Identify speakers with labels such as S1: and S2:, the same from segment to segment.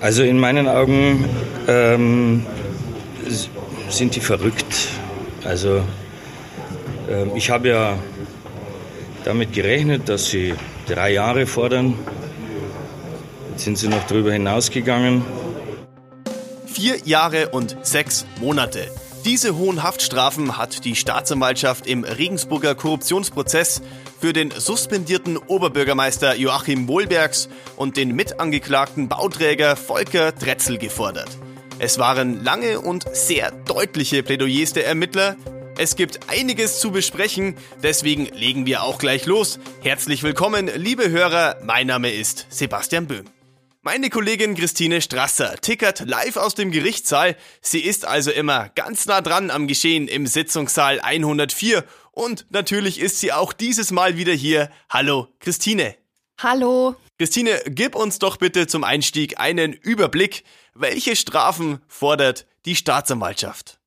S1: Also in meinen Augen ähm, sind die verrückt. Also ähm, ich habe ja damit gerechnet, dass sie drei Jahre fordern. Jetzt sind sie noch darüber hinausgegangen.
S2: Vier Jahre und sechs Monate. Diese hohen Haftstrafen hat die Staatsanwaltschaft im Regensburger Korruptionsprozess für den suspendierten Oberbürgermeister Joachim Wohlbergs und den mitangeklagten Bauträger Volker Dretzel gefordert. Es waren lange und sehr deutliche Plädoyers der Ermittler. Es gibt einiges zu besprechen, deswegen legen wir auch gleich los. Herzlich willkommen, liebe Hörer, mein Name ist Sebastian Böhm. Meine Kollegin Christine Strasser tickert live aus dem Gerichtssaal. Sie ist also immer ganz nah dran am Geschehen im Sitzungssaal 104 und natürlich ist sie auch dieses Mal wieder hier. Hallo, Christine.
S3: Hallo.
S2: Christine, gib uns doch bitte zum Einstieg einen Überblick. Welche Strafen fordert die Staatsanwaltschaft?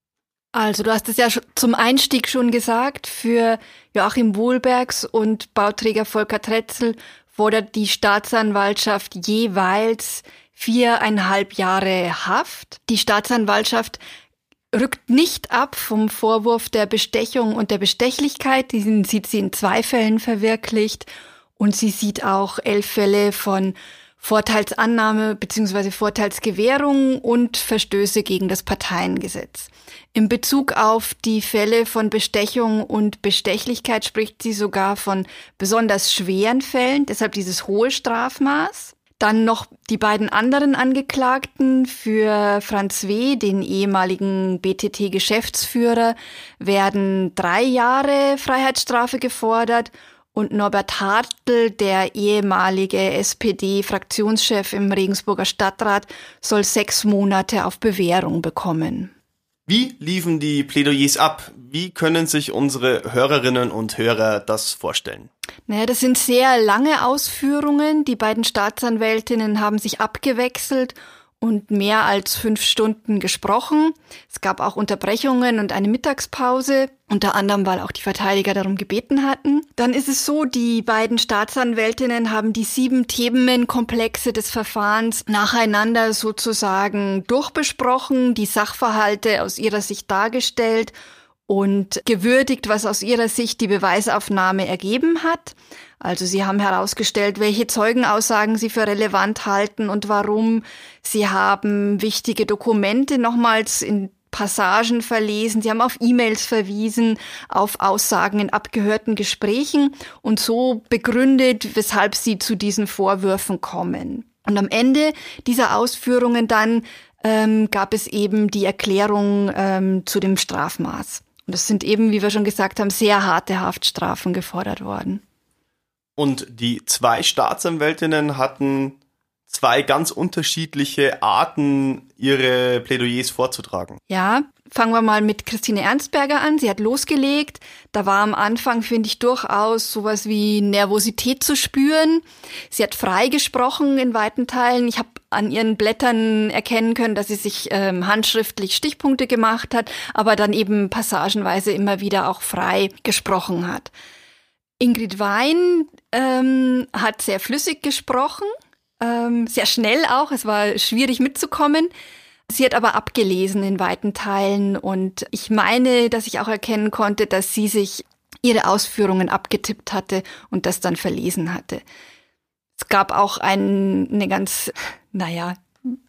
S3: Also, du hast es ja zum Einstieg schon gesagt. Für Joachim Wohlbergs und Bauträger Volker Tretzel fordert die Staatsanwaltschaft jeweils viereinhalb Jahre Haft. Die Staatsanwaltschaft rückt nicht ab vom Vorwurf der Bestechung und der Bestechlichkeit. Diesen sieht sie in zwei Fällen verwirklicht. Und sie sieht auch elf Fälle von Vorteilsannahme bzw. Vorteilsgewährung und Verstöße gegen das Parteiengesetz. In Bezug auf die Fälle von Bestechung und Bestechlichkeit spricht sie sogar von besonders schweren Fällen, deshalb dieses hohe Strafmaß. Dann noch die beiden anderen Angeklagten für Franz W., den ehemaligen BTT-Geschäftsführer, werden drei Jahre Freiheitsstrafe gefordert und Norbert Hartl, der ehemalige SPD-Fraktionschef im Regensburger Stadtrat, soll sechs Monate auf Bewährung bekommen.
S2: Wie liefen die Plädoyers ab? Wie können sich unsere Hörerinnen und Hörer das vorstellen?
S3: Naja, das sind sehr lange Ausführungen. Die beiden Staatsanwältinnen haben sich abgewechselt und mehr als fünf Stunden gesprochen. Es gab auch Unterbrechungen und eine Mittagspause, unter anderem, weil auch die Verteidiger darum gebeten hatten. Dann ist es so, die beiden Staatsanwältinnen haben die sieben Themenkomplexe des Verfahrens nacheinander sozusagen durchbesprochen, die Sachverhalte aus ihrer Sicht dargestellt und gewürdigt, was aus ihrer Sicht die Beweisaufnahme ergeben hat. Also sie haben herausgestellt, welche Zeugenaussagen sie für relevant halten und warum. Sie haben wichtige Dokumente nochmals in Passagen verlesen, sie haben auf E-Mails verwiesen, auf Aussagen in abgehörten Gesprächen und so begründet, weshalb sie zu diesen Vorwürfen kommen. Und am Ende dieser Ausführungen dann ähm, gab es eben die Erklärung ähm, zu dem Strafmaß. Und es sind eben, wie wir schon gesagt haben, sehr harte Haftstrafen gefordert worden.
S2: Und die zwei Staatsanwältinnen hatten zwei ganz unterschiedliche Arten, ihre Plädoyers vorzutragen.
S3: Ja, fangen wir mal mit Christine Ernstberger an. Sie hat losgelegt. Da war am Anfang, finde ich, durchaus sowas wie Nervosität zu spüren. Sie hat frei gesprochen in weiten Teilen. Ich habe an ihren Blättern erkennen können, dass sie sich ähm, handschriftlich Stichpunkte gemacht hat, aber dann eben passagenweise immer wieder auch frei gesprochen hat. Ingrid Wein ähm, hat sehr flüssig gesprochen, ähm, sehr schnell auch. Es war schwierig mitzukommen. Sie hat aber abgelesen in weiten Teilen und ich meine, dass ich auch erkennen konnte, dass sie sich ihre Ausführungen abgetippt hatte und das dann verlesen hatte. Es gab auch ein, eine ganz, naja,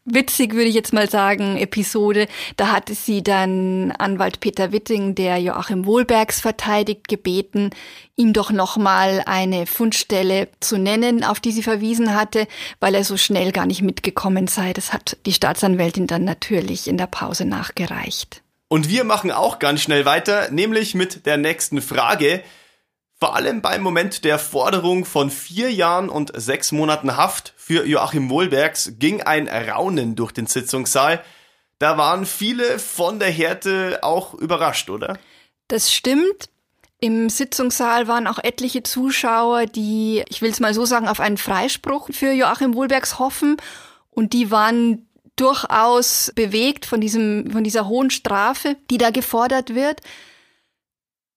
S3: witzig würde ich jetzt mal sagen, Episode. Da hatte sie dann Anwalt Peter Witting, der Joachim Wohlbergs verteidigt, gebeten, ihm doch nochmal eine Fundstelle zu nennen, auf die sie verwiesen hatte, weil er so schnell gar nicht mitgekommen sei. Das hat die Staatsanwältin dann natürlich in der Pause nachgereicht.
S2: Und wir machen auch ganz schnell weiter, nämlich mit der nächsten Frage. Vor allem beim Moment der Forderung von vier Jahren und sechs Monaten Haft für Joachim Wohlbergs ging ein Raunen durch den Sitzungssaal. Da waren viele von der Härte auch überrascht, oder?
S3: Das stimmt. Im Sitzungssaal waren auch etliche Zuschauer, die, ich will es mal so sagen, auf einen Freispruch für Joachim Wohlbergs hoffen. Und die waren durchaus bewegt von diesem, von dieser hohen Strafe, die da gefordert wird.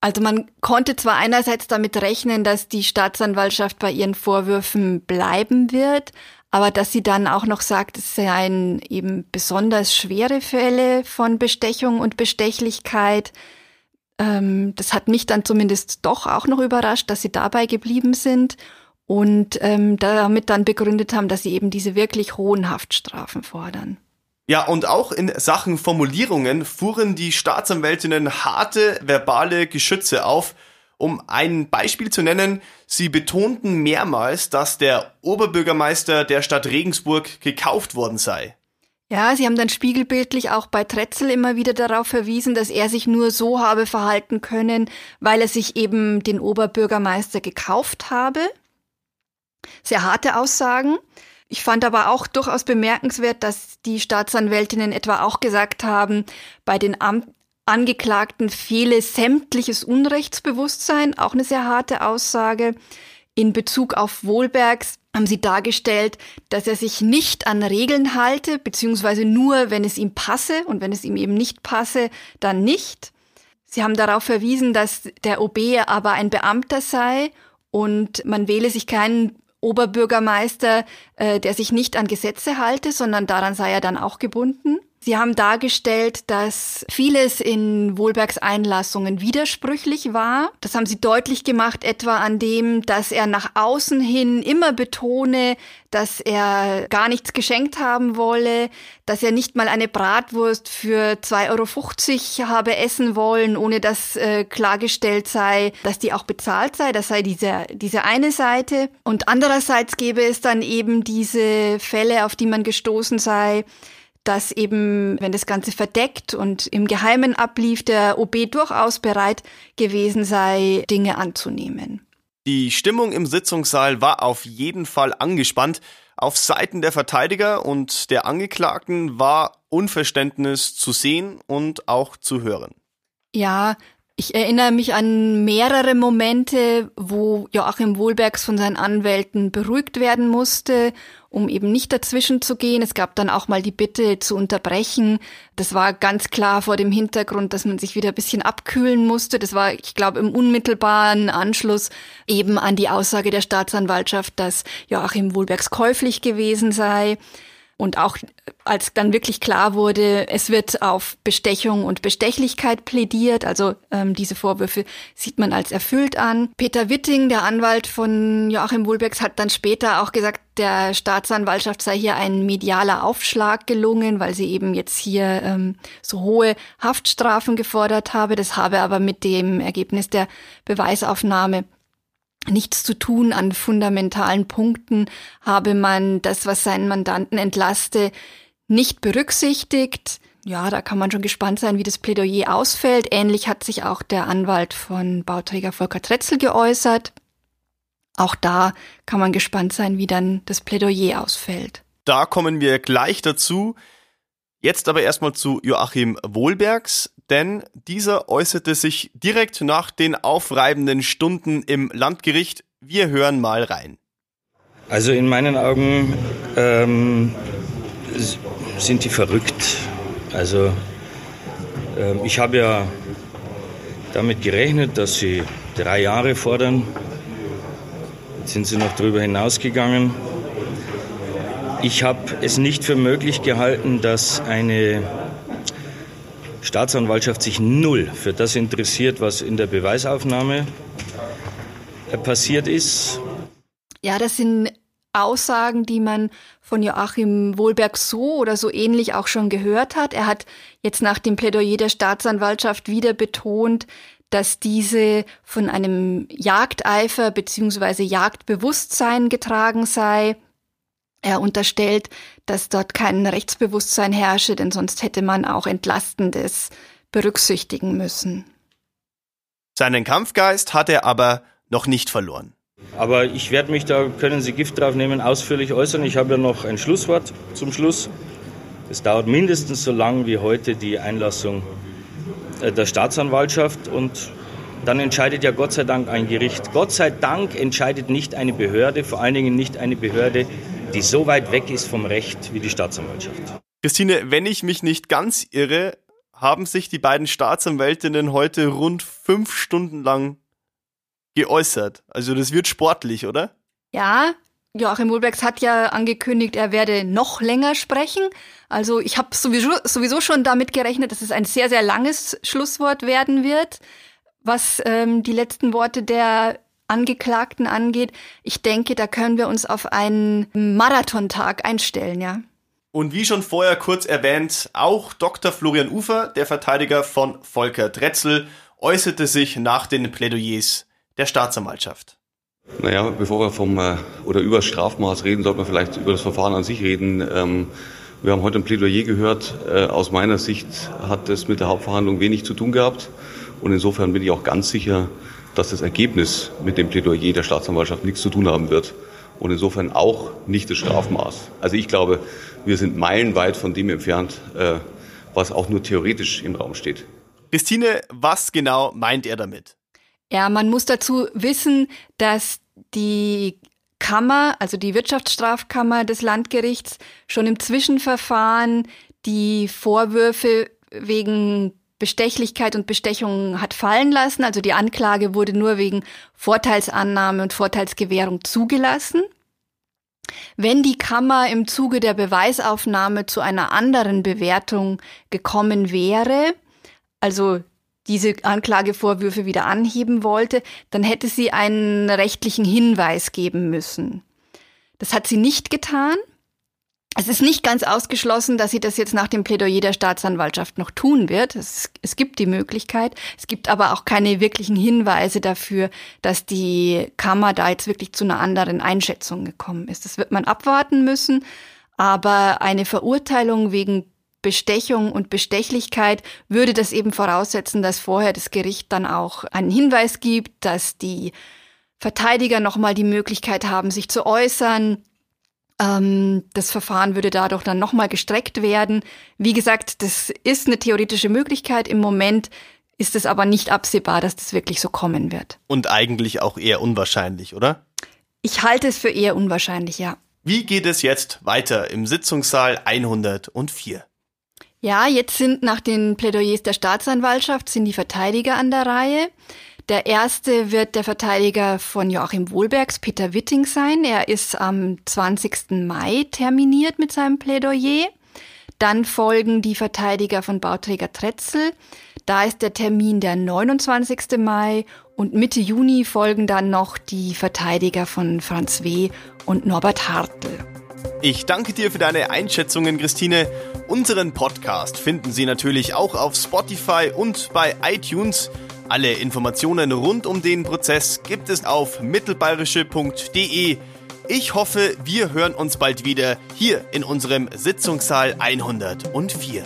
S3: Also man konnte zwar einerseits damit rechnen, dass die Staatsanwaltschaft bei ihren Vorwürfen bleiben wird, aber dass sie dann auch noch sagt, es seien eben besonders schwere Fälle von Bestechung und Bestechlichkeit. Ähm, das hat mich dann zumindest doch auch noch überrascht, dass sie dabei geblieben sind und ähm, damit dann begründet haben, dass sie eben diese wirklich hohen Haftstrafen fordern.
S2: Ja, und auch in Sachen Formulierungen fuhren die Staatsanwältinnen harte verbale Geschütze auf. Um ein Beispiel zu nennen, sie betonten mehrmals, dass der Oberbürgermeister der Stadt Regensburg gekauft worden sei.
S3: Ja, sie haben dann spiegelbildlich auch bei Tretzel immer wieder darauf verwiesen, dass er sich nur so habe verhalten können, weil er sich eben den Oberbürgermeister gekauft habe. Sehr harte Aussagen. Ich fand aber auch durchaus bemerkenswert, dass die Staatsanwältinnen etwa auch gesagt haben, bei den Am Angeklagten fehle sämtliches Unrechtsbewusstsein, auch eine sehr harte Aussage. In Bezug auf Wohlbergs haben sie dargestellt, dass er sich nicht an Regeln halte, beziehungsweise nur, wenn es ihm passe und wenn es ihm eben nicht passe, dann nicht. Sie haben darauf verwiesen, dass der OB aber ein Beamter sei und man wähle sich keinen Oberbürgermeister, äh, der sich nicht an Gesetze halte, sondern daran sei er dann auch gebunden. Sie haben dargestellt, dass vieles in Wohlbergs Einlassungen widersprüchlich war. Das haben Sie deutlich gemacht, etwa an dem, dass er nach außen hin immer betone, dass er gar nichts geschenkt haben wolle, dass er nicht mal eine Bratwurst für 2,50 Euro habe essen wollen, ohne dass äh, klargestellt sei, dass die auch bezahlt sei. Das sei diese, diese eine Seite. Und andererseits gäbe es dann eben diese Fälle, auf die man gestoßen sei, dass eben, wenn das Ganze verdeckt und im Geheimen ablief, der OB durchaus bereit gewesen sei, Dinge anzunehmen.
S2: Die Stimmung im Sitzungssaal war auf jeden Fall angespannt. Auf Seiten der Verteidiger und der Angeklagten war Unverständnis zu sehen und auch zu hören.
S3: Ja, ich erinnere mich an mehrere Momente, wo Joachim Wohlbergs von seinen Anwälten beruhigt werden musste, um eben nicht dazwischen zu gehen. Es gab dann auch mal die Bitte zu unterbrechen. Das war ganz klar vor dem Hintergrund, dass man sich wieder ein bisschen abkühlen musste. Das war, ich glaube, im unmittelbaren Anschluss eben an die Aussage der Staatsanwaltschaft, dass Joachim Wohlbergs käuflich gewesen sei. Und auch als dann wirklich klar wurde, es wird auf Bestechung und Bestechlichkeit plädiert, also ähm, diese Vorwürfe sieht man als erfüllt an. Peter Witting, der Anwalt von Joachim Wohlbergs, hat dann später auch gesagt, der Staatsanwaltschaft sei hier ein medialer Aufschlag gelungen, weil sie eben jetzt hier ähm, so hohe Haftstrafen gefordert habe. Das habe aber mit dem Ergebnis der Beweisaufnahme nichts zu tun an fundamentalen Punkten, habe man das, was seinen Mandanten entlaste, nicht berücksichtigt. Ja, da kann man schon gespannt sein, wie das Plädoyer ausfällt. Ähnlich hat sich auch der Anwalt von Bauträger Volker Tretzel geäußert. Auch da kann man gespannt sein, wie dann das Plädoyer ausfällt.
S2: Da kommen wir gleich dazu. Jetzt aber erstmal zu Joachim Wohlbergs, denn dieser äußerte sich direkt nach den aufreibenden Stunden im Landgericht. Wir hören mal rein.
S1: Also in meinen Augen ähm, sind die verrückt. Also ähm, ich habe ja damit gerechnet, dass sie drei Jahre fordern. Jetzt sind sie noch darüber hinausgegangen. Ich habe es nicht für möglich gehalten, dass eine Staatsanwaltschaft sich null für das interessiert, was in der Beweisaufnahme passiert ist.
S3: Ja, das sind Aussagen, die man von Joachim Wohlberg so oder so ähnlich auch schon gehört hat. Er hat jetzt nach dem Plädoyer der Staatsanwaltschaft wieder betont, dass diese von einem Jagdeifer bzw. Jagdbewusstsein getragen sei. Er unterstellt, dass dort kein Rechtsbewusstsein herrsche, denn sonst hätte man auch Entlastendes berücksichtigen müssen.
S2: Seinen Kampfgeist hat er aber noch nicht verloren.
S1: Aber ich werde mich, da können Sie Gift drauf nehmen, ausführlich äußern. Ich habe ja noch ein Schlusswort zum Schluss. Es dauert mindestens so lang wie heute die Einlassung äh, der Staatsanwaltschaft und dann entscheidet ja Gott sei Dank ein Gericht. Gott sei Dank entscheidet nicht eine Behörde, vor allen Dingen nicht eine Behörde, die so weit weg ist vom Recht wie die Staatsanwaltschaft.
S2: Christine, wenn ich mich nicht ganz irre, haben sich die beiden Staatsanwältinnen heute rund fünf Stunden lang geäußert. Also das wird sportlich, oder?
S3: Ja, Joachim Wohlbergs hat ja angekündigt, er werde noch länger sprechen. Also ich habe sowieso, sowieso schon damit gerechnet, dass es ein sehr, sehr langes Schlusswort werden wird, was ähm, die letzten Worte der Angeklagten angeht. Ich denke, da können wir uns auf einen Marathontag einstellen, ja.
S2: Und wie schon vorher kurz erwähnt, auch Dr. Florian Ufer, der Verteidiger von Volker Dretzel, äußerte sich nach den Plädoyers der Staatsanwaltschaft.
S4: Naja, bevor wir vom äh, oder über das Strafmaß reden, sollten wir vielleicht über das Verfahren an sich reden. Ähm, wir haben heute ein Plädoyer gehört. Äh, aus meiner Sicht hat es mit der Hauptverhandlung wenig zu tun gehabt. Und insofern bin ich auch ganz sicher, dass das Ergebnis mit dem Plädoyer der Staatsanwaltschaft nichts zu tun haben wird. Und insofern auch nicht das Strafmaß. Also ich glaube, wir sind meilenweit von dem entfernt, äh, was auch nur theoretisch im Raum steht.
S2: Christine, was genau meint er damit?
S3: Ja, man muss dazu wissen, dass die Kammer, also die Wirtschaftsstrafkammer des Landgerichts, schon im Zwischenverfahren die Vorwürfe wegen Bestechlichkeit und Bestechung hat fallen lassen. Also die Anklage wurde nur wegen Vorteilsannahme und Vorteilsgewährung zugelassen. Wenn die Kammer im Zuge der Beweisaufnahme zu einer anderen Bewertung gekommen wäre, also diese Anklagevorwürfe wieder anheben wollte, dann hätte sie einen rechtlichen Hinweis geben müssen. Das hat sie nicht getan. Es ist nicht ganz ausgeschlossen, dass sie das jetzt nach dem Plädoyer der Staatsanwaltschaft noch tun wird. Es, es, gibt die Möglichkeit. Es gibt aber auch keine wirklichen Hinweise dafür, dass die Kammer da jetzt wirklich zu einer anderen Einschätzung gekommen ist. Das wird man abwarten müssen. Aber eine Verurteilung wegen Bestechung und Bestechlichkeit würde das eben voraussetzen, dass vorher das Gericht dann auch einen Hinweis gibt, dass die Verteidiger nochmal die Möglichkeit haben, sich zu äußern. Ähm, das Verfahren würde dadurch dann nochmal gestreckt werden. Wie gesagt, das ist eine theoretische Möglichkeit. Im Moment ist es aber nicht absehbar, dass das wirklich so kommen wird.
S2: Und eigentlich auch eher unwahrscheinlich, oder?
S3: Ich halte es für eher unwahrscheinlich, ja.
S2: Wie geht es jetzt weiter im Sitzungssaal 104?
S3: Ja, jetzt sind nach den Plädoyers der Staatsanwaltschaft sind die Verteidiger an der Reihe. Der erste wird der Verteidiger von Joachim Wohlbergs, Peter Witting sein. Er ist am 20. Mai terminiert mit seinem Plädoyer. Dann folgen die Verteidiger von Bauträger Tretzel. Da ist der Termin der 29. Mai und Mitte Juni folgen dann noch die Verteidiger von Franz W. und Norbert Hartl.
S2: Ich danke dir für deine Einschätzungen, Christine. Unseren Podcast finden Sie natürlich auch auf Spotify und bei iTunes. Alle Informationen rund um den Prozess gibt es auf mittelbayerische.de. Ich hoffe, wir hören uns bald wieder hier in unserem Sitzungssaal 104.